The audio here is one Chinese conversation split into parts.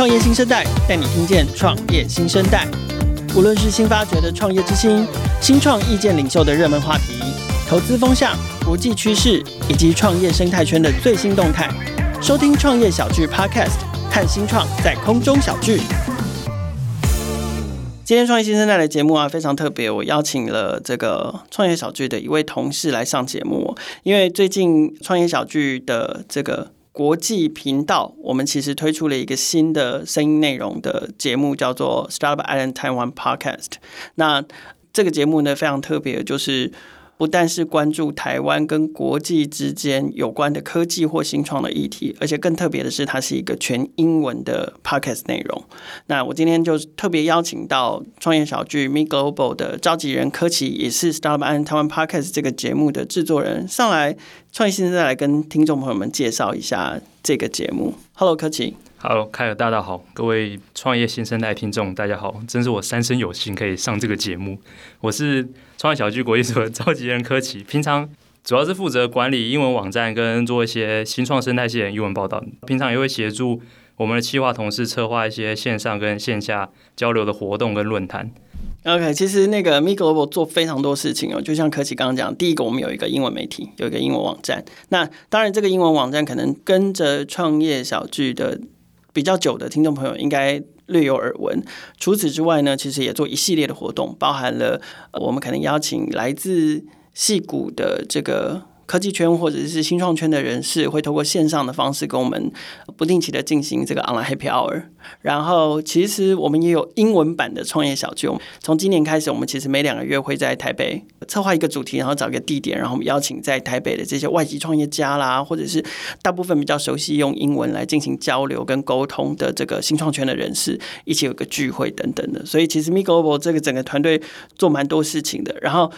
创业新生代带你听见创业新生代。无论是新发掘的创业之星、新创意见领袖的热门话题、投资风向、国际趋势以及创业生态圈的最新动态，收听创业小聚 Podcast，看新创在空中小聚。今天创业新生代的节目啊，非常特别，我邀请了这个创业小聚的一位同事来上节目，因为最近创业小聚的这个。国际频道，我们其实推出了一个新的声音内容的节目，叫做 Startup Island Taiwan Podcast。那这个节目呢，非常特别，就是。不但是关注台湾跟国际之间有关的科技或新创的议题，而且更特别的是，它是一个全英文的 podcast 内容。那我今天就特别邀请到创业小聚 Me Global 的召集人柯奇，也是 Startup Island Taiwan Podcast 这个节目的制作人，上来创业先生，再来跟听众朋友们介绍一下这个节目。Hello，柯奇。Hello，凯尔大大好，各位创业新生代听众大家好，真是我三生有幸可以上这个节目。我是创业小聚国际所的召集人柯奇，平常主要是负责管理英文网站跟做一些新创生态系的英文报道，平常也会协助我们的企划同事策划一些线上跟线下交流的活动跟论坛。OK，其实那个 MIGLO 做非常多事情哦，就像柯奇刚刚讲，第一个我们有一个英文媒体，有一个英文网站。那当然，这个英文网站可能跟着创业小聚的比较久的听众朋友应该略有耳闻。除此之外呢，其实也做一系列的活动，包含了我们可能邀请来自戏谷的这个。科技圈或者是新创圈的人士会透过线上的方式跟我们不定期的进行这个 online happy hour。然后，其实我们也有英文版的创业小聚。从今年开始，我们其实每两个月会在台北策划一个主题，然后找一个地点，然后我们邀请在台北的这些外籍创业家啦，或者是大部分比较熟悉用英文来进行交流跟沟通的这个新创圈的人士，一起有个聚会等等的。所以，其实 Me Global 这个整个团队做蛮多事情的。然后。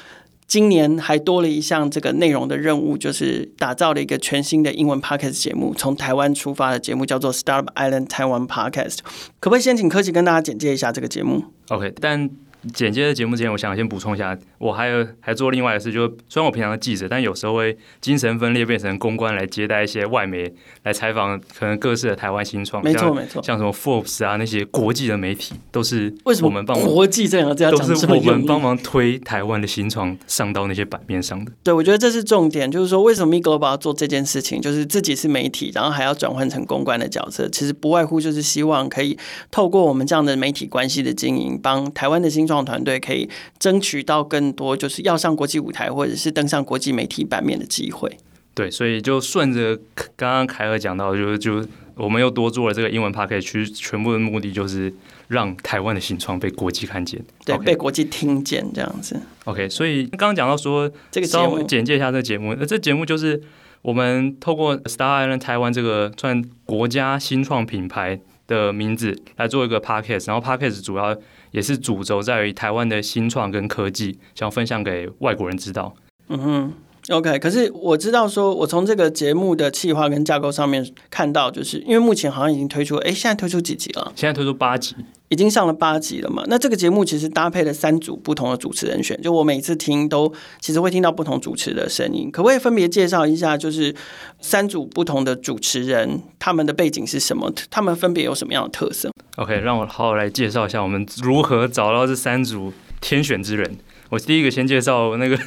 今年还多了一项这个内容的任务，就是打造了一个全新的英文 podcast 节目，从台湾出发的节目叫做 Star Island Taiwan Podcast。可不可以先请科技跟大家简介一下这个节目？OK，但。简介的节目之前，我想先补充一下，我还有还做另外的事，就虽然我平常是记者，但有时候会精神分裂变成公关来接待一些外媒来采访，可能各式的台湾新创，没错没错，像什么 Forbes 啊那些国际的媒体，都是为什么我们帮忙国际这样这样都是我们帮忙推台湾的新创上到那些版面上的。对，我觉得这是重点，就是说为什么 Miglobal 要做这件事情，就是自己是媒体，然后还要转换成公关的角色，其实不外乎就是希望可以透过我们这样的媒体关系的经营，帮台湾的新创团队可以。争取到更多就是要上国际舞台或者是登上国际媒体版面的机会。对，所以就顺着刚刚凯尔讲到，就是就我们又多做了这个英文 p a c k a g e 其实全部的目的就是让台湾的新创被国际看见，对.被国际听见这样子。OK，所以刚刚讲到说这个节目，简介一下这个节目，那这节目就是我们透过 Startup Island Taiwan 这个算国家新创品牌的名字来做一个 p a c k a g e 然后 p a c k a g e 主要。也是主轴在于台湾的新创跟科技，想分享给外国人知道。嗯哼，OK。可是我知道说，我从这个节目的企划跟架构上面看到，就是因为目前好像已经推出，哎，现在推出几集了？现在推出八集。已经上了八集了嘛？那这个节目其实搭配了三组不同的主持人选，就我每次听都其实会听到不同主持的声音。可不可以分别介绍一下，就是三组不同的主持人他们的背景是什么？他们分别有什么样的特色？OK，让我好好来介绍一下我们如何找到这三组天选之人。我第一个先介绍那个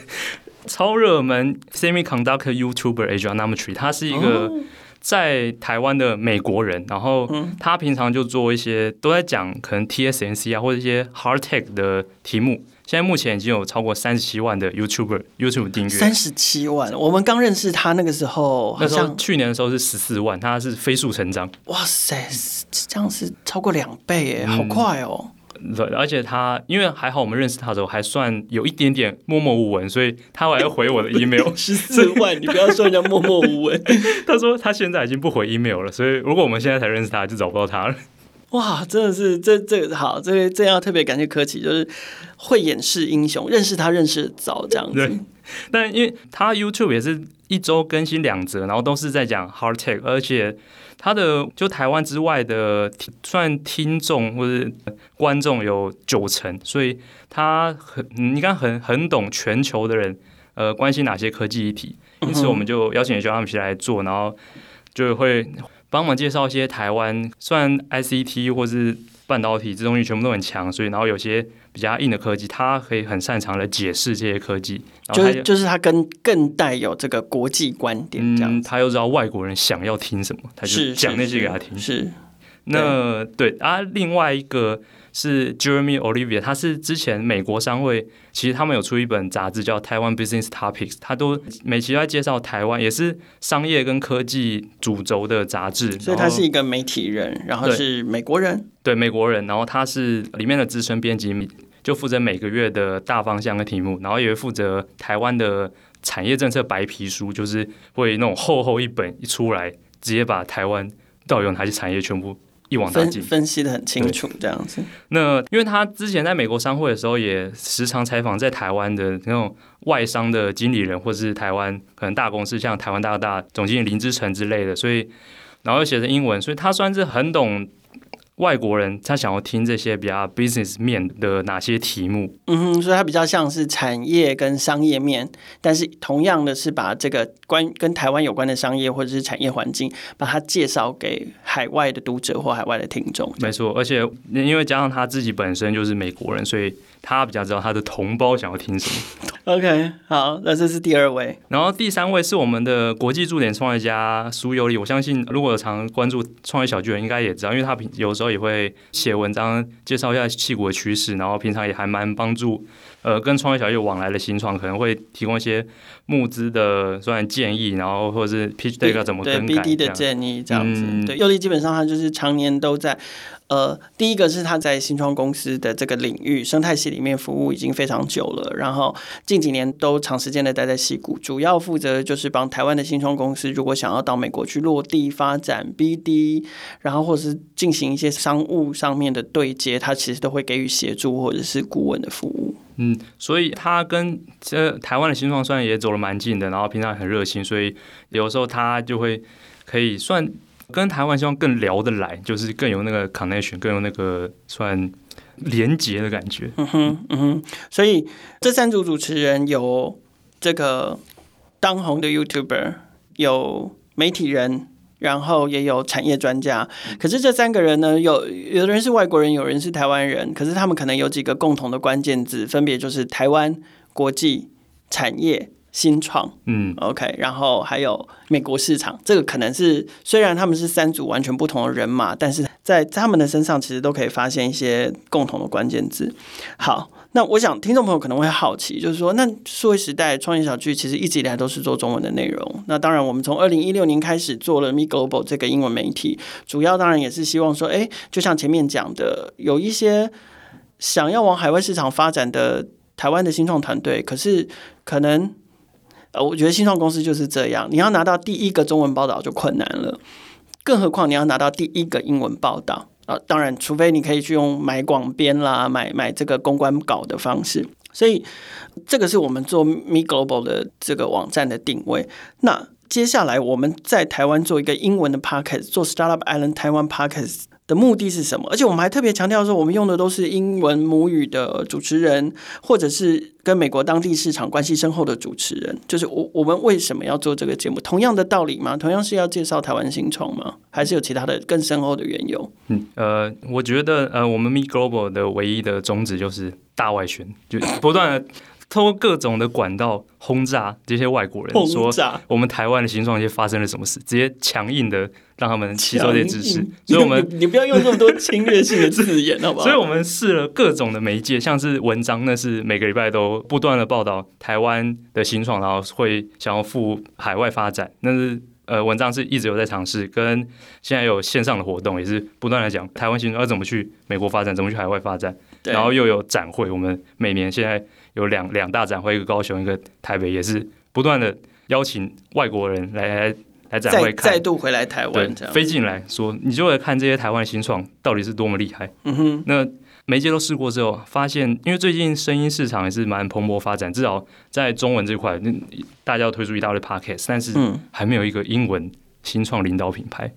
超热门 Semiconductor YouTuber Asia Namatri，他是一个。哦在台湾的美国人，然后他平常就做一些都在讲可能 TSMC 啊或者一些 Hard Tech 的题目。现在目前已经有超过三十七万的 YouTuber YouTube 订阅。三十七万，我们刚认识他那个时候，那时候去年的时候是十四万，他是飞速成长。哇塞，这样是超过两倍耶，好快哦。对，而且他因为还好，我们认识他的时候还算有一点点默默无闻，所以他还要回我的 email。十四万，你不要说人家默默无闻。他说他现在已经不回 email 了，所以如果我们现在才认识他，就找不到他了。哇，真的是这这个好，这个这要特别感谢柯奇，就是慧眼识英雄，认识他认识的早这样子。对，但因为他 YouTube 也是一周更新两则，然后都是在讲 Hard Tech，而且。他的就台湾之外的算听众或者观众有九成，所以他很你看很很懂全球的人呃关心哪些科技议题，因此我们就邀请学他们一起来做，然后就会帮忙介绍一些台湾，虽然 ICT 或是半导体这东西全部都很强，所以然后有些比较硬的科技，它可以很擅长的解释这些科技。就是就是它跟更带有这个国际观点这样、嗯，他又知道外国人想要听什么，他就讲那些给他听。是那，对啊，另外一个。是 Jeremy Olivier，他是之前美国商会，其实他们有出一本杂志叫《台湾 Business Topics》，他都每期都在介绍台湾，也是商业跟科技主轴的杂志。所以他是一个媒体人，然后是美国人，对，对美国人，然后他是里面的资深编辑，就负责每个月的大方向跟题目，然后也会负责台湾的产业政策白皮书，就是会那种厚厚一本一出来，直接把台湾到底有哪些产业全部。一网打尽，分析得很清楚，这样子。那因为他之前在美国商会的时候，也时常采访在台湾的那种外商的经理人，或是台湾可能大公司，像台湾大哥大总经理林志成之类的，所以然后又写成英文，所以他算是很懂。外国人他想要听这些比较 business 面的哪些题目？嗯哼，所以它比较像是产业跟商业面，但是同样的是把这个关跟台湾有关的商业或者是产业环境，把它介绍给海外的读者或海外的听众。没错，而且因为加上他自己本身就是美国人，所以他比较知道他的同胞想要听什么。OK，好，那这是第二位，然后第三位是我们的国际驻点创业家苏优丽。我相信如果有常关注创业小聚的人，应该也知道，因为他平有时候。也会写文章介绍一下矽谷的趋势，然后平常也还蛮帮助呃跟创业小聚往来的新创，可能会提供一些募资的算建议，然后或者是 pitch deck 怎么更 BD 的建议这样子。嗯、对，优丽基本上他就是常年都在。呃，第一个是他在新创公司的这个领域生态系里面服务已经非常久了，然后近几年都长时间的待在西谷，主要负责就是帮台湾的新创公司，如果想要到美国去落地发展 BD，然后或者是进行一些商务上面的对接，他其实都会给予协助或者是顾问的服务。嗯，所以他跟这台湾的新创算也走了蛮近的，然后平常也很热心，所以有时候他就会可以算。跟台湾希望更聊得来，就是更有那个 connection，更有那个算连结的感觉。嗯哼，嗯哼。所以这三组主持人有这个当红的 YouTuber，有媒体人，然后也有产业专家。可是这三个人呢，有有的人是外国人，有人是台湾人。可是他们可能有几个共同的关键字，分别就是台湾、国际、产业。新创，嗯，OK，然后还有美国市场，这个可能是虽然他们是三组完全不同的人马，但是在他们的身上其实都可以发现一些共同的关键字。好，那我想听众朋友可能会好奇，就是说，那数位时代创业小聚其实一直以来都是做中文的内容。那当然，我们从二零一六年开始做了 Me Global 这个英文媒体，主要当然也是希望说，哎，就像前面讲的，有一些想要往海外市场发展的台湾的新创团队，可是可能。呃，我觉得新创公司就是这样，你要拿到第一个中文报道就困难了，更何况你要拿到第一个英文报道啊！当然，除非你可以去用买广编啦，买买这个公关稿的方式。所以，这个是我们做 Me Global 的这个网站的定位。那接下来我们在台湾做一个英文的 Podcast，做 Startup Island 台湾 Podcast。的目的是什么？而且我们还特别强调说，我们用的都是英文母语的主持人，或者是跟美国当地市场关系深厚的主持人。就是我我们为什么要做这个节目？同样的道理吗？同样是要介绍台湾新创吗？还是有其他的更深厚的缘由？嗯，呃，我觉得呃，我们 Me Global 的唯一的宗旨就是大外宣，就不断的。通过各种的管道轰炸这些外国人，说我们台湾的新创界发生了什么事，直接强硬的让他们吸收这些知识。所以，我们你，你不要用这么多侵略性的字眼，好不好？所以我们试了各种的媒介，像是文章，那是每个礼拜都不断的报道台湾的新创，然后会想要赴海外发展。那是呃，文章是一直有在尝试，跟现在有线上的活动，也是不断的讲台湾新创要怎么去美国发展，怎么去海外发展。然后又有展会，我们每年现在。有两两大展会，一个高雄，一个台北，也是不断的邀请外国人来来来展会看，再度回来台湾，飞进来说，你就会看这些台湾新创到底是多么厉害。嗯哼，那媒介都试过之后，发现因为最近声音市场也是蛮蓬勃发展，至少在中文这块，那大家要推出一大堆 podcast，但是还没有一个英文新创领导品牌，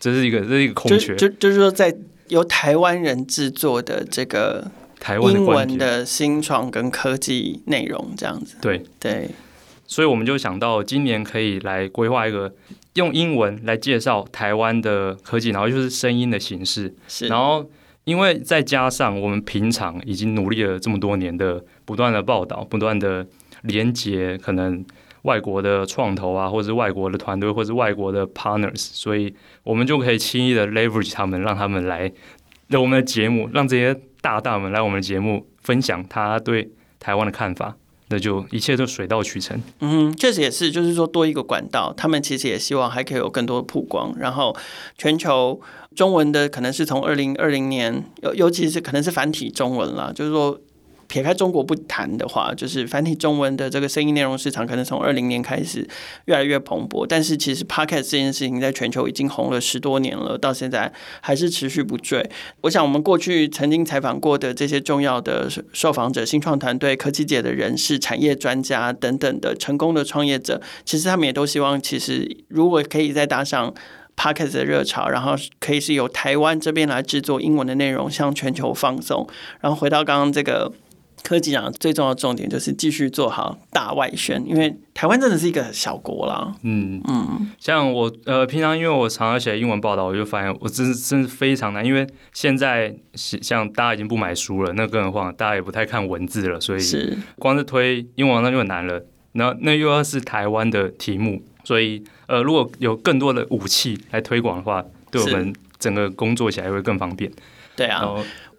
这是一个这是一个空缺。就就，就是说，在由台湾人制作的这个。台湾的英文的新创跟科技内容这样子，对。对，所以我们就想到今年可以来规划一个用英文来介绍台湾的科技，然后就是声音的形式。是，然后因为再加上我们平常已经努力了这么多年的不断的报道、不断的连接，可能外国的创投啊，或者是外国的团队，或者是外国的 partners，所以我们就可以轻易的 leverage 他们，让他们来我们的节目，让这些大大们来我们的节目分享他对台湾的看法。那就一切都水到渠成。嗯，确实也是，就是说多一个管道，他们其实也希望还可以有更多的曝光。然后全球中文的可能是从二零二零年，尤尤其是可能是繁体中文了，就是说。撇开中国不谈的话，就是繁体中文的这个声音内容市场，可能从二零年开始越来越蓬勃。但是其实 Podcast 这件事情在全球已经红了十多年了，到现在还是持续不坠。我想我们过去曾经采访过的这些重要的受访者、新创团队、科技界的人士、产业专家等等的成功的创业者，其实他们也都希望，其实如果可以再搭上 Podcast 的热潮，然后可以是由台湾这边来制作英文的内容，向全球放送。然后回到刚刚这个。科技奖最重要的重点就是继续做好大外宣，因为台湾真的是一个小国啦。嗯嗯，像我呃平常因为我常常写英文报道，我就发现我真是真是非常难，因为现在像大家已经不买书了，那更何况大家也不太看文字了，所以是光是推英文那就很难了。然后那又要是台湾的题目，所以呃如果有更多的武器来推广的话，对我们整个工作起来会更方便。对啊。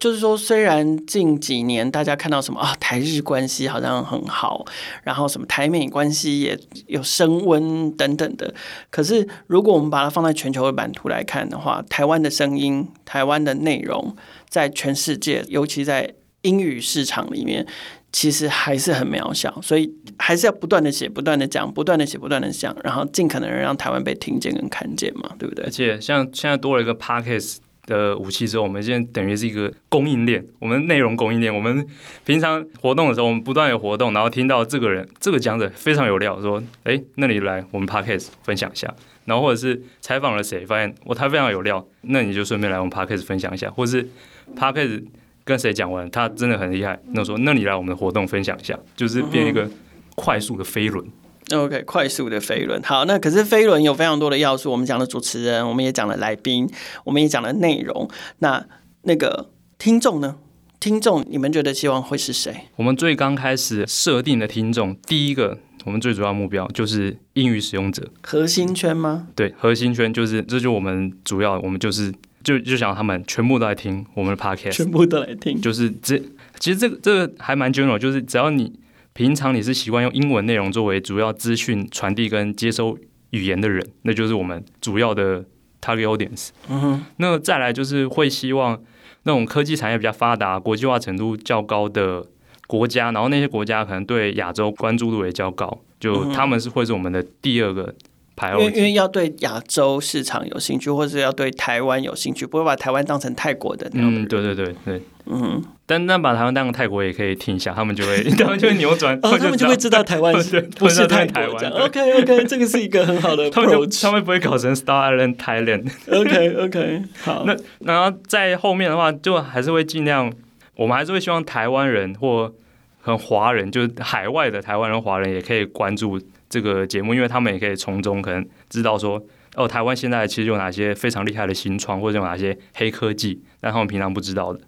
就是说，虽然近几年大家看到什么啊，台日关系好像很好，然后什么台美关系也有升温等等的，可是如果我们把它放在全球的版图来看的话，台湾的声音、台湾的内容，在全世界，尤其在英语市场里面，其实还是很渺小，所以还是要不断的写、不断的讲、不断的写、不断的讲，然后尽可能让台湾被听见跟看见嘛，对不对？而且像现在多了一个 Podcast 的武器之后，我们现在等于是一个供应链，我们内容供应链。我们平常活动的时候，我们不断有活动，然后听到这个人这个讲者非常有料，说：“哎，那你来我们 Podcast 分享一下。”然后或者是采访了谁，发现我他非常有料，那你就顺便来我们 Podcast 分享一下。或者是 Podcast 跟谁讲完，他真的很厉害，那说：“那你来我们的活动分享一下。”就是变一个快速的飞轮。OK，快速的飞轮。好，那可是飞轮有非常多的要素。我们讲了主持人，我们也讲了来宾，我们也讲了内容。那那个听众呢？听众，你们觉得希望会是谁？我们最刚开始设定的听众，第一个，我们最主要目标就是英语使用者。核心圈吗？对，核心圈就是，这就我们主要，我们就是就就想他们全部都来听我们的 Podcast，全部都来听，就是这其实这个这个还蛮 general，就是只要你。平常你是习惯用英文内容作为主要资讯传递跟接收语言的人，那就是我们主要的 target audience。嗯哼，那再来就是会希望那种科技产业比较发达、国际化程度较高的国家，然后那些国家可能对亚洲关注度也较高，就他们是会是我们的第二个。因为因为要对亚洲市场有兴趣，或者要对台湾有兴趣，不会把台湾当成泰国的那种。嗯，对对对对，嗯。但那把台湾当成泰国也可以听一下，他们就会 他们就会扭转，哦，他们就会知道台湾 不是泰台湾。OK OK，这个是一个很好的 approach。他们不会搞成 Star Island Thailand。OK OK，好。那然后在后面的话，就还是会尽量，我们还是会希望台湾人或很华人，就是海外的台湾人、华人也可以关注。这个节目，因为他们也可以从中可能知道说，哦，台湾现在其实有哪些非常厉害的新创，或者有哪些黑科技，但他们平常不知道的。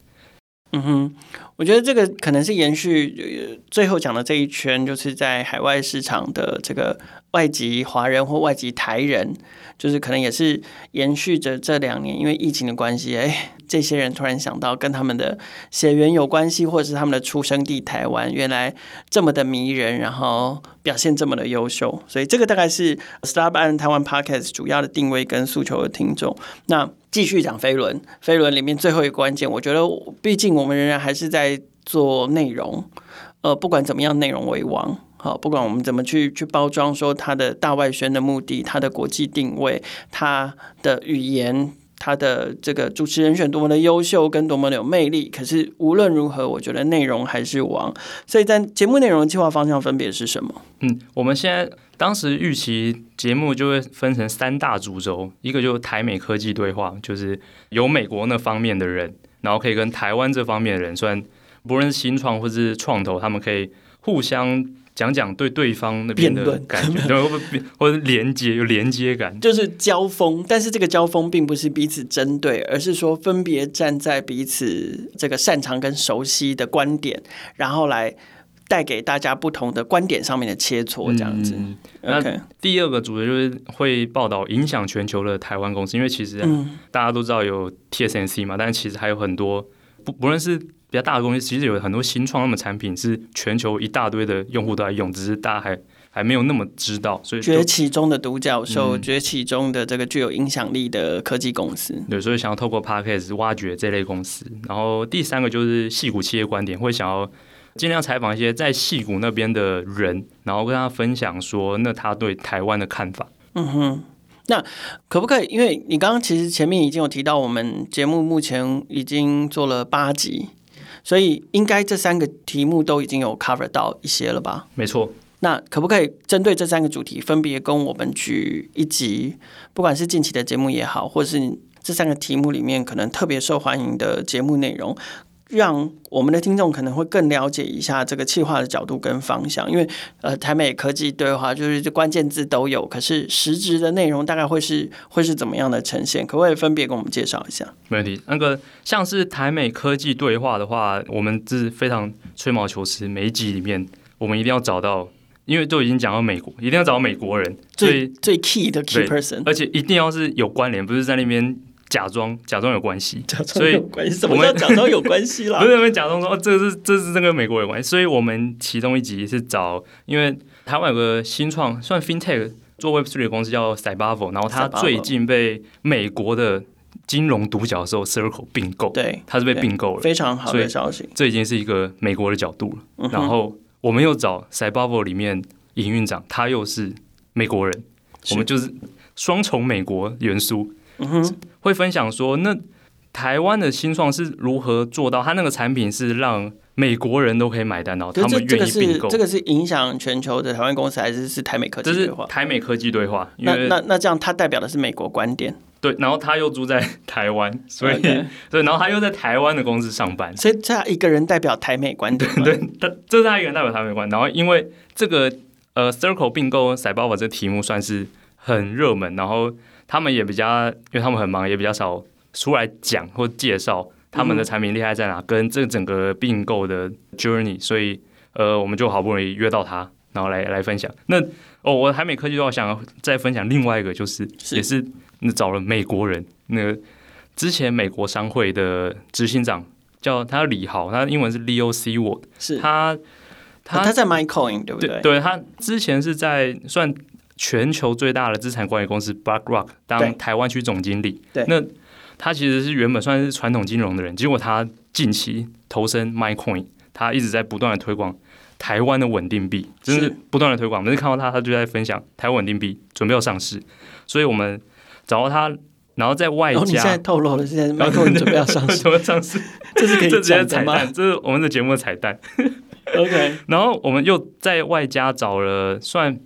嗯哼，我觉得这个可能是延续最后讲的这一圈，就是在海外市场的这个外籍华人或外籍台人，就是可能也是延续着这两年因为疫情的关系，哎。这些人突然想到跟他们的血缘有关系，或者是他们的出生地台湾，原来这么的迷人，然后表现这么的优秀，所以这个大概是 Startup Island Taiwan Podcast 主要的定位跟诉求的听众。那继续讲飞轮，飞轮里面最后一个关键，我觉得毕竟我们仍然还是在做内容，呃，不管怎么样，内容为王。好，不管我们怎么去去包装，说它的大外宣的目的，它的国际定位，它的语言。他的这个主持人选多么的优秀，跟多么的有魅力。可是无论如何，我觉得内容还是王。所以在节目内容计划方向分别是什么？嗯，我们现在当时预期节目就会分成三大主轴，一个就是台美科技对话，就是有美国那方面的人，然后可以跟台湾这方面的人，虽然不论是新创或是创投，他们可以互相讲讲对对方那边的感觉，对，或者连接有连接感，就是交锋。但是这个交锋并不是彼此针对，而是说分别站在彼此这个擅长跟熟悉的观点，然后来带给大家不同的观点上面的切磋，这样子。嗯、那第二个主题就是会报道影响全球的台湾公司，因为其实、啊、大家都知道有 TSMC 嘛，但是其实还有很多不不论是。比较大的公司其实有很多新创，那么产品是全球一大堆的用户都在用，只是大家还还没有那么知道。所以崛起中的独角兽，嗯、崛起中的这个具有影响力的科技公司，对，所以想要透过 Podcast 挖掘这类公司。然后第三个就是矽谷企业观点，会想要尽量采访一些在戏谷那边的人，然后跟他分享说，那他对台湾的看法。嗯哼，那可不可以？因为你刚刚其实前面已经有提到，我们节目目前已经做了八集。所以应该这三个题目都已经有 cover 到一些了吧？没错。那可不可以针对这三个主题，分别跟我们举一集，不管是近期的节目也好，或是这三个题目里面可能特别受欢迎的节目内容？让我们的听众可能会更了解一下这个企划的角度跟方向，因为呃，台美科技对话就是这关键字都有，可是实质的内容大概会是会是怎么样的呈现？可不可以分别跟我们介绍一下？没问题。那个像是台美科技对话的话，我们是非常吹毛求疵，每一集里面我们一定要找到，因为都已经讲到美国，一定要找到美国人最最 key 的 key person，而且一定要是有关联，不是在那边。假装假装有关系，所以什么叫假装有关系啦？不是我们假装说哦，这个是这是这个美国有关系。所以我们其中一集是找，因为台湾有个新创算 FinTech 做 Web Three 的公司叫 Cybervo，然后他最近被美国的金融独角兽 Circle 并购，对，他是被并购了，非常好的消息。这已经是一个美国的角度了。嗯、然后我们又找 Cybervo 里面营运长，他又是美国人，我们就是双重美国元素。嗯哼，会分享说，那台湾的新创是如何做到？他那个产品是让美国人都可以买单，然后他们愿意并购。这个是影响全球的台湾公司，还是是台美科技对话？这是台美科技对话。那那那这样，它代表的是美国观点。对，然后他又住在台湾，所以 Okay. 对，然后他又在台湾的公司上班，所以 他一个人代表台美观点。对，他这是他一个人代表台美观。然后因为这个呃，Circle 并购 Cybervo 这个题目算是很热门，然后。他们也比较，因为他们很忙，也比较少出来讲或介绍他们的产品厉害在哪，跟这整个并购的 journey，所以呃，我们就好不容易约到他，然后来来分享。那哦，我台美科技的话，想再分享另外一个，就是，是也是找了美国人，那个之前美国商会的执行长叫他李豪，他英文是 Leo Seward，是他他、哦、他在 MaiCoin 对不对？对，对他之前是在算。全球最大的资产管理公司 BlackRock 当台湾区总经理，对，那他其实是原本算是传统金融的人，结果他近期投身 MaiCoin，他一直在不断的推广台湾的稳定币，真是不断的推广。每次看到他，他就在分享台湾稳定币准备要上市，所以我们找到他，然后在外加，哦、你现在透露了，现在 MaiCoin 准备要上市，准备上市，这是可以讲的彩蛋，这是我们的节目的彩蛋。OK，然后我们又在外加找了算。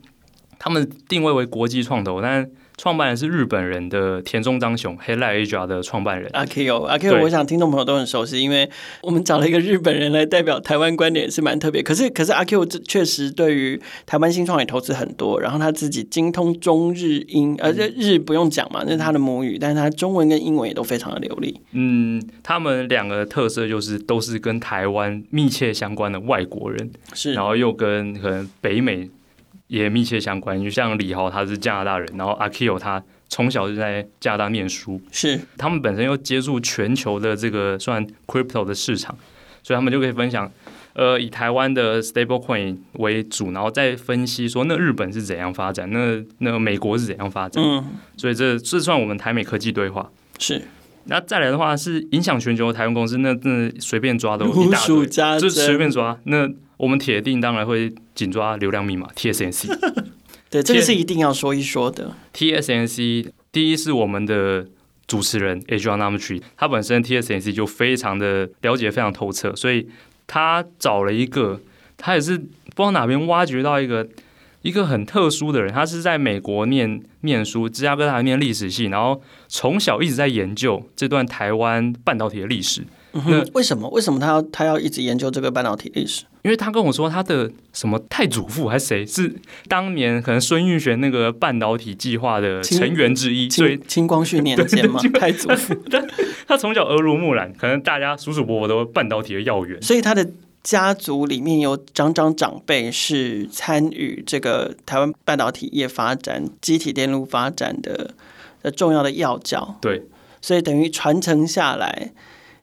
他们定位为国际创投，但创办人是日本人的田中章雄，Headlight Asia 的创办人。阿 Q，阿 Q，我想听众朋友都很熟悉，因为我们找了一个日本人来代表台湾观点，是蛮特别。可是，可是阿 Q 这确实对于台湾新创也投资很多，然后他自己精通中日英，而且日不用讲嘛，那是他的母语，但是他中文跟英文也都非常的流利。嗯，他们两个特色就是都是跟台湾密切相关的外国人，是，然后又跟可能北美。也密切相关，就像李豪他是加拿大人，然后阿 Q 他从小就在加拿大念书，是他们本身又接触全球的这个算 crypto 的市场，所以他们就可以分享，呃，以台湾的 stablecoin 为主，然后再分析说那日本是怎样发展，那那美国是怎样发展，嗯，所以这这算我们台美科技对话，是。那再来的话是影响全球的台湾公司，那那随便抓都一大堆，就随便抓那。我们铁定当然会紧抓流量密码 TSMC，对，这个是一定要说一说的。TSMC 第一是我们的主持人 Adrian Namitree，他本身 TSMC 就非常的了解，非常透彻，所以他找了一个，他也是不知道哪边挖掘到一个一个很特殊的人，他是在美国念念书，芝加哥大学念历史系，然后从小一直在研究这段台湾半导体的历史。为什么？为什么他要他要一直研究这个半导体历史？因为他跟我说，他的什么太祖父还是谁，是当年可能孙运璇那个半导体计划的成员之一，所以清光绪年间嘛，太祖父。他从小耳濡目染，可能大家叔叔伯伯都半导体的要员，所以他的家族里面有长长长辈是参与这个台湾半导体业发展、积体电路发展的的重要的要角。对，所以等于传承下来。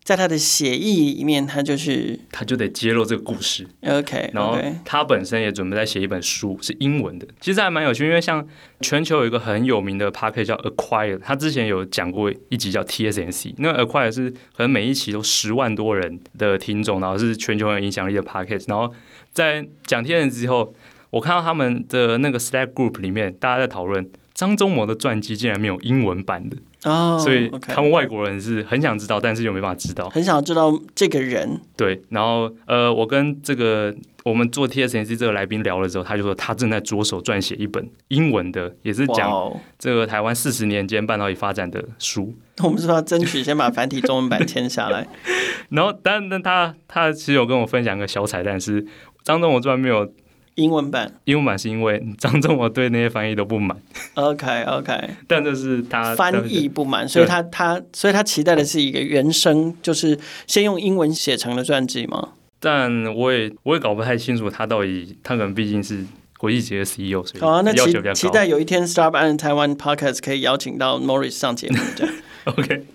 在他的血液里面，他就是他就得揭露这个故事。OK，然后他本身也准备在写一本书，是英文的。其实还蛮有趣，因为像全球有一个很有名的 Podcast 叫 Acquire，他之前有讲过一集叫 TSNC，。那 Acquire 是可能每一期都十万多人的听众，然后是全球很有影响力的 Podcast。然后在讲 TSNC 之后，我看到他们的那个 Slack Group 里面，大家在讨论张忠谋的传记竟然没有英文版的。哦，所以他们外国人是很想知道，但是又没办法知道，很想知道这个人。对，然后呃，我跟这个我们做 TSMC 这个来宾聊了之后，他就说他正在着手撰写一本英文的，也是讲这个台湾四十年间半导体发展的书。那我们是要争取先把繁体中文版签下来？然后，但但他他其实有跟我分享个小彩蛋是，张忠谋居然没有。英文版，英文版是因为张忠谋对那些翻译都不满。OK OK，但这是他翻译不满，所以他他所以他期待的是一个原声，就是先用英文写成的传记吗？但我也我也搞不太清楚他到底，他可能毕竟是国际级的 CEO，所以好啊，那期期待有一天 Startup and Taiwan Podcast 可以邀请到 Morris 上节目这样。OK，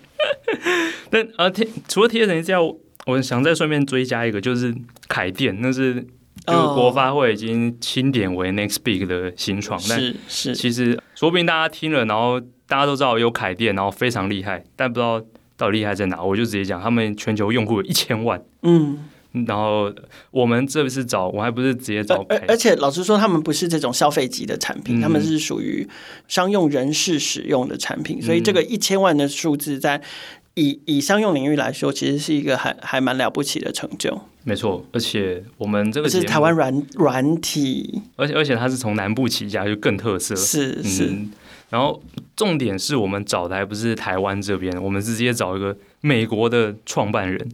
但啊，除了 TSMC 之外，我想再顺便追加一个，就是凯电，那是。就是国发会已经清点为 Next Big 的新创，但是其实说不定大家听了，然后大家都知道有凯电，然后非常厉害，但不知道到底厉害在哪。我就直接讲，他们全球用户有一千万，嗯，然后我们这次找，我还不是直接找凯，而且老实说，他们不是这种消费级的产品，他们是属于商用人士使用的产品，所以这个一千万的数字在。以以商用领域来说，其实是一个还还蛮了不起的成就。没错，而且我们这个是台湾软软体，而且而且它是从南部起家，就更特色。是是、嗯，然后重点是我们找的还不是台湾这边，我们是直接找一个美国的创办人。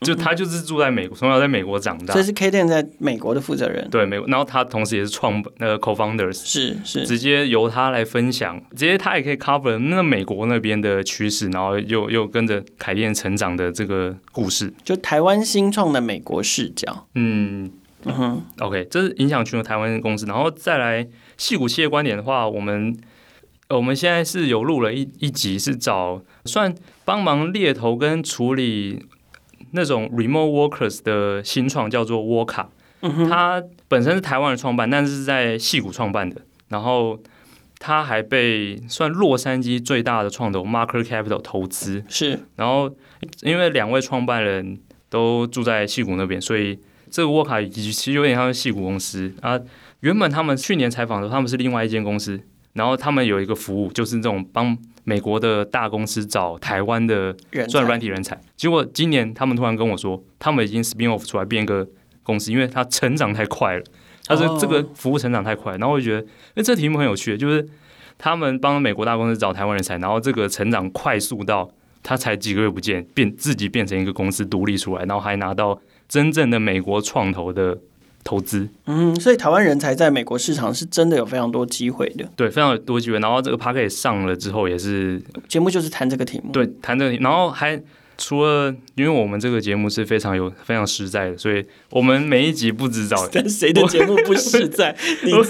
就他就是住在美国，从小在美国长大，所以是 K 电在美国的负责人。对，美国，然后他同时也是创那个 co-founders，是是，直接由他来分享，直接他也可以 cover 那美国那边的趋势，然后又又跟着凯电成长的这个故事，就台湾新创的美国视角。嗯嗯哼，OK，这是影响全球台湾公司，然后再来矽谷企业观点的话，我们我们现在是有录了一一集，是找算帮忙猎头跟处理。那种 remote workers 的新创叫做 Worka，它本身是台湾的创办，但是是在戏谷创办的。然后它还被算洛杉矶最大的创投 Marker Capital 投资。是，然后因为两位创办人都住在戏谷那边，所以这个 Worka 其实有点像是矽谷公司啊。原本他们去年采访的时候，他们是另外一间公司，然后他们有一个服务，就是这种帮。美国的大公司找台湾的算软体人才，结果今年他们突然跟我说，他们已经 spin off 出来变一个公司，因为它成长太快了。他说这个服务成长太快，然后我就觉得，哎，这题目很有趣，就是他们帮美国大公司找台湾人才，然后这个成长快速到他才几个月不见，变自己变成一个公司独立出来，然后还拿到真正的美国创投的。投资，嗯，所以台湾人才在美国市场是真的有非常多机会的，对，非常有多机会。然后这个 Podcast 上了之后，也是节目就是谈这个题目，对，谈这个题目。然后还除了，因为我们这个节目是非常有非常实在的，所以我们每一集不知道，但谁的节目不实在？你我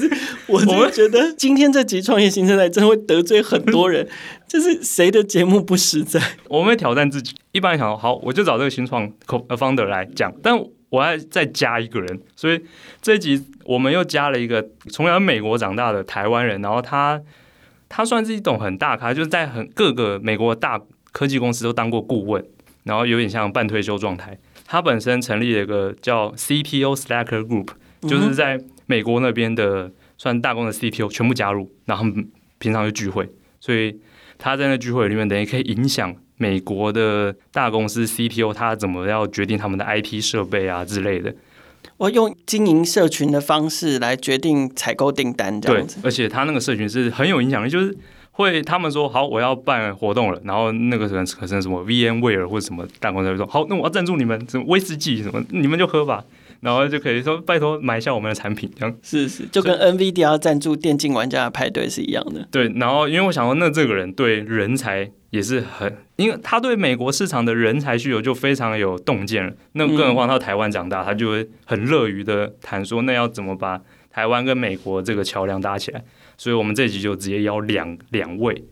我我觉得今天这集创业新生代真的会得罪很多人，就是谁的节目不实在？我们会挑战自己，一般想好，我就找这个新创 founder 来讲，但。我还再加一个人，所以这一集我们又加了一个从小美国长大的台湾人，然后他他算是一种很大咖，就是在很各个美国大科技公司都当过顾问，然后有点像半退休状态。他本身成立了一个叫 CPO Slacker Group，就是在美国那边的算大公司的 CPO 全部加入，然后平常就聚会，所以他在那聚会里面等于可以影响。美国的大公司 CTO 他怎么要决定他们的 IT 设备啊之类的？我用经营社群的方式来决定采购订单，这样子。对，而且他那个社群是很有影响力，就是会他们说好，我要办活动了，然后那个人可能什么 VMware 或者什么大公司会说好，那我要赞助你们，什么威士忌什么，你们就喝吧。然后就可以说拜托买一下我们的产品，这样是是，就跟 NVIDIA 要赞助电竞玩家的派对是一样的。对，然后因为我想说，那这个人对人才也是很，因为他对美国市场的人才需求就非常有洞见了。那更何况他台湾长大，他就会很乐于的谈说，那要怎么把台湾跟美国这个桥梁搭起来？所以我们这集就直接邀两两位，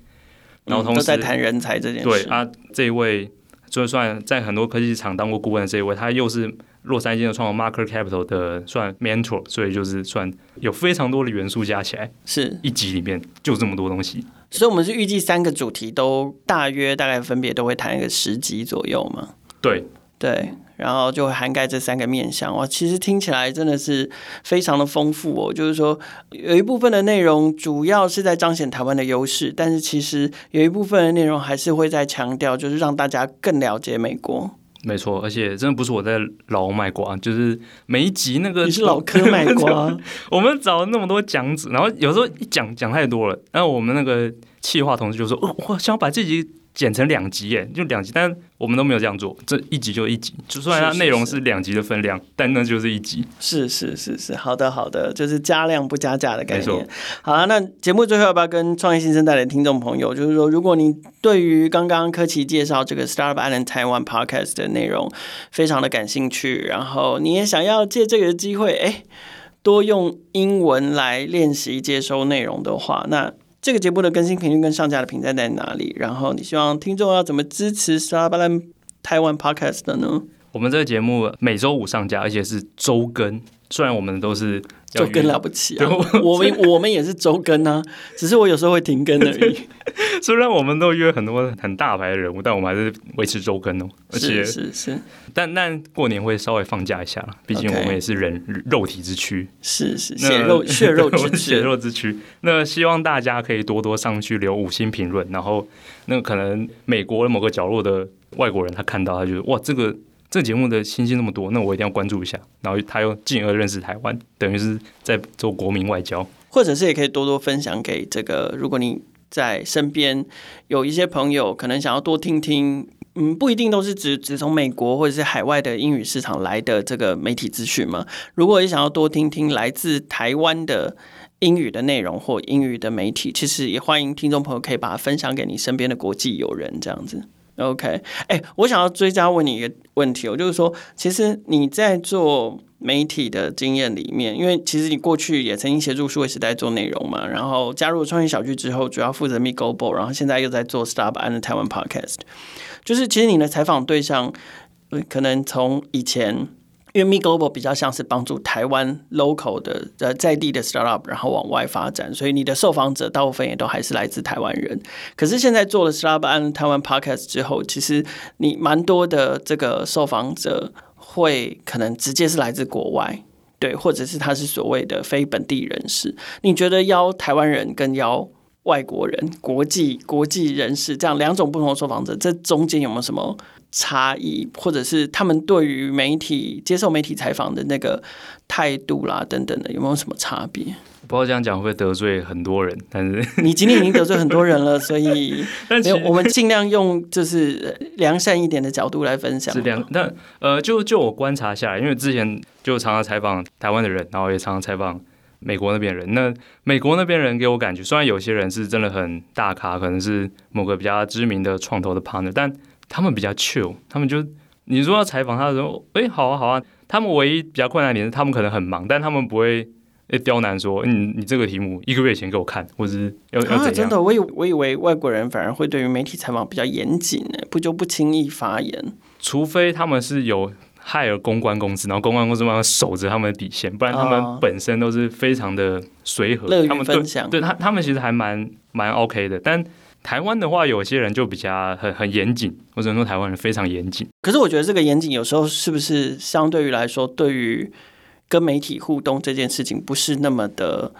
然后同时、在谈人才这件事。对啊，这一位就算在很多科技厂当过顾问的这一位，他又是。洛杉矶的创办 Marker Capital 的算 mentor，所以就是算有非常多的元素加起来，是一集里面就这么多东西。所以，我们是预计三个主题都大约大概分别都会谈一个十集左右嘛？对对，然后就会涵盖这三个面向。哇，其实听起来真的是非常的丰富哦。就是说，有一部分的内容主要是在彰显台湾的优势，但是其实有一部分的内容还是会在强调，就是让大家更了解美国。没错，而且真的不是我在老卖瓜，就是每一集那个你是老科 卖瓜。我们找了那么多讲子，然后有时候一讲讲太多了，然后我们那个企划同事就说：“哦，我想要把这集。”剪成两集耶，就两集，但我们都没有这样做，这一集就一集，就算它内容是两集的分量，是是是，但那就是一集。是是是是，好的好的，就是加量不加价的概念。好了，那节目最后要不要跟创业新生代的听众朋友，就是说，如果你对于刚刚柯奇介绍这个 Startup Island Taiwan Podcast 的内容非常的感兴趣，然后你也想要借这个机会，哎，多用英文来练习接收内容的话，那。这个节目的更新频率跟上架的平台在哪里？然后你希望听众要怎么支持沙巴兰台湾 Podcast 呢？我们这个节目每周五上架，而且是周更。虽然我们都是周更了不起啊，我们我们也是周更啊，只是我有时候会停更而已。虽然我们都约很多很大牌的人物，但我们还是维持周更哦。而且是是是，但但过年会稍微放假一下，毕竟我们也是人、肉体之躯，是是血肉 血肉之躯，血肉之躯。那希望大家可以多多上去留五星评论，然后那可能美国的某个角落的外国人他看到他觉得哇这个。这节目的信息那么多，那我一定要关注一下。然后他又进而认识台湾，等于是在做国民外交，或者是也可以多多分享给这个。如果你在身边有一些朋友，可能想要多听听，嗯，不一定都是只只从美国或者是海外的英语市场来的这个媒体资讯嘛。如果你想要多听听来自台湾的英语的内容或英语的媒体，其实也欢迎听众朋友可以把它分享给你身边的国际友人，这样子。OK，哎、我想要追加问你一个问题，我就是说，其实你在做媒体的经验里面，因为其实你过去也曾经协助数位时代做内容嘛，然后加入创业小聚之后，主要负责 m e g o b o 然后现在又在做 Startup and Taiwan Podcast，就是其实你的采访对象，可能从以前。因为 Me Global 比较像是帮助台湾 local 的呃在地的 startup，然后往外发展，所以你的受访者大部分也都还是来自台湾人。可是现在做了 Startup on Taiwan Podcast 之后，其实你蛮多的这个受访者会可能直接是来自国外，对，或者是他是所谓的非本地人士。你觉得邀台湾人跟邀外国人、国际国际人士这样两种不同的受访者，这中间有没有什么？差异，或者是他们对于媒体接受媒体采访的那个态度啦，等等的，有没有什么差别？不知道这样讲会不会得罪很多人，但是你今天已经得罪很多人了，所以没有，我们尽量用就是良善一点的角度来分享。是这样，但呃，就就我观察下来，因为之前就常常采访台湾的人，然后也常常采访美国那边人。那美国那边人给我感觉，虽然有些人是真的很大咖，可能是某个比较知名的创投的 partner，但他们比较 chill，他们就你说要采访他的时候，哎、欸，好啊，好啊。他们唯一比较困难的点是，他们可能很忙，但他们不会刁难说，嗯，你这个题目一个月前给我看，或者是要要怎样？啊、真的，我以我以为外国人反而会对于媒体采访比较严谨呢，不就不轻易发言？除非他们是有 hire 公关公司，然后公关公司慢慢守着他们的底线，不然他们本身都是非常的随和，他们分享。对，对他，他们其实还蛮蛮 OK 的，但。台湾的话，有些人就比较很很严谨，或者说台湾人非常严谨。可是我觉得这个严谨有时候是不是相对于来说，对于跟媒体互动这件事情不是那么的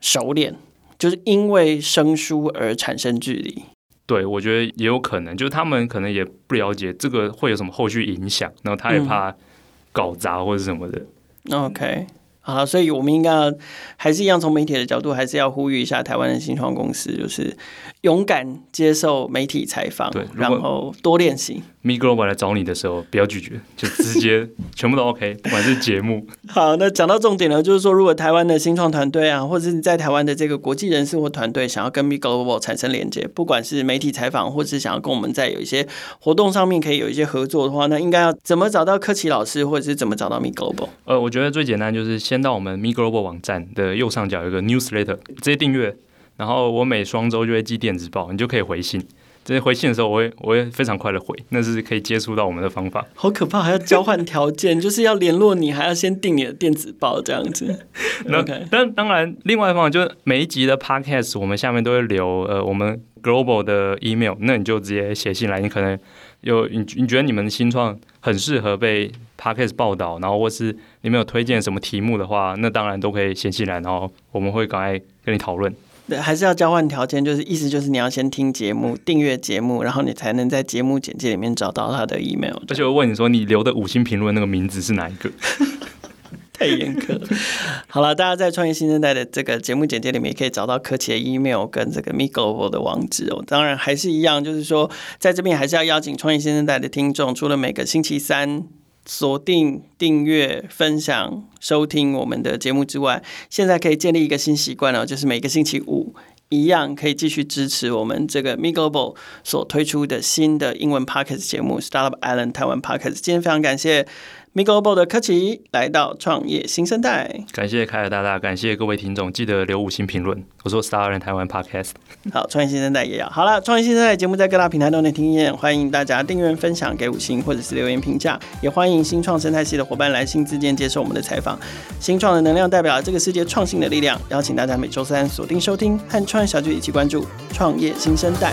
熟练，就是因为生疏而产生距离。对，我觉得也有可能，就是他们可能也不了解这个会有什么后续影响，然后他也怕搞砸或者什么的。OK。啊，所以我们应该要还是一样从媒体的角度，还是要呼吁一下台湾的新创公司，就是勇敢接受媒体采访，对，然后多练习。MeGlobal 来找你的时候，不要拒绝，就直接全部都 OK，不管是节目。好，那讲到重点了，就是说，如果台湾的新创团队啊，或者是在台湾的这个国际人士或团队，想要跟 MeGlobal 产生连接，不管是媒体采访，或者是想要跟我们在有一些活动上面可以有一些合作的话，那应该要怎么找到柯奇老师，或者是怎么找到 MeGlobal？呃，我觉得最简单就是先到我们 MeGlobal 网站的右上角有一个 Newsletter，直接订阅，然后我每双周就会寄电子报，你就可以回信。这些回信的时候，我会我会非常快的回，那是可以接触到我们的方法。好可怕，还要交换条件，就是要联络你，还要先订你的电子报这样子。那 OK，但当然，另外一方面就是每一集的 Podcast，我们下面都会留呃我们 Global 的 email，那你就直接写信来。你可能有你你觉得你们新创很适合被 Podcast 报道，然后或是你们有推荐什么题目的话，那当然都可以写信来，然后我们会赶快跟你讨论。对，还是要交换条件，就是意思就是你要先听节目，订阅节目，然后你才能在节目简介里面找到他的 email。而且我问你说，你留的五星评论那个名字是哪一个？太严苛。好了，大家在创业新生代的这个节目简介里面也可以找到柯奇的 email 跟这个 mi global 的网址哦。当然还是一样，就是说在这边还是要邀请创业新生代的听众，除了每个星期三。锁定、订阅、分享、收听我们的节目之外，现在可以建立一个新习惯哦，就是每个星期五一样可以继续支持我们这个 MeGlobal 所推出的新的英文 Podcast 节目 Startup Island 台湾 Podcast。今天非常感谢。MeGlobal 的柯奇来到创业新生代，感谢凯尔大大，感谢各位听众，记得留五星评论。我说 Startup 台湾 Podcast，好，创业新生代也要好了。创业新生代节目在各大平台都能听见，欢迎大家订阅、分享、给五星或者是留言评价，也欢迎新创生态系的伙伴来新自荐接受我们的采访。新创的能量代表了这个世界创新的力量，邀请大家每周三锁定收听，和创业小聚一起关注创业新生代。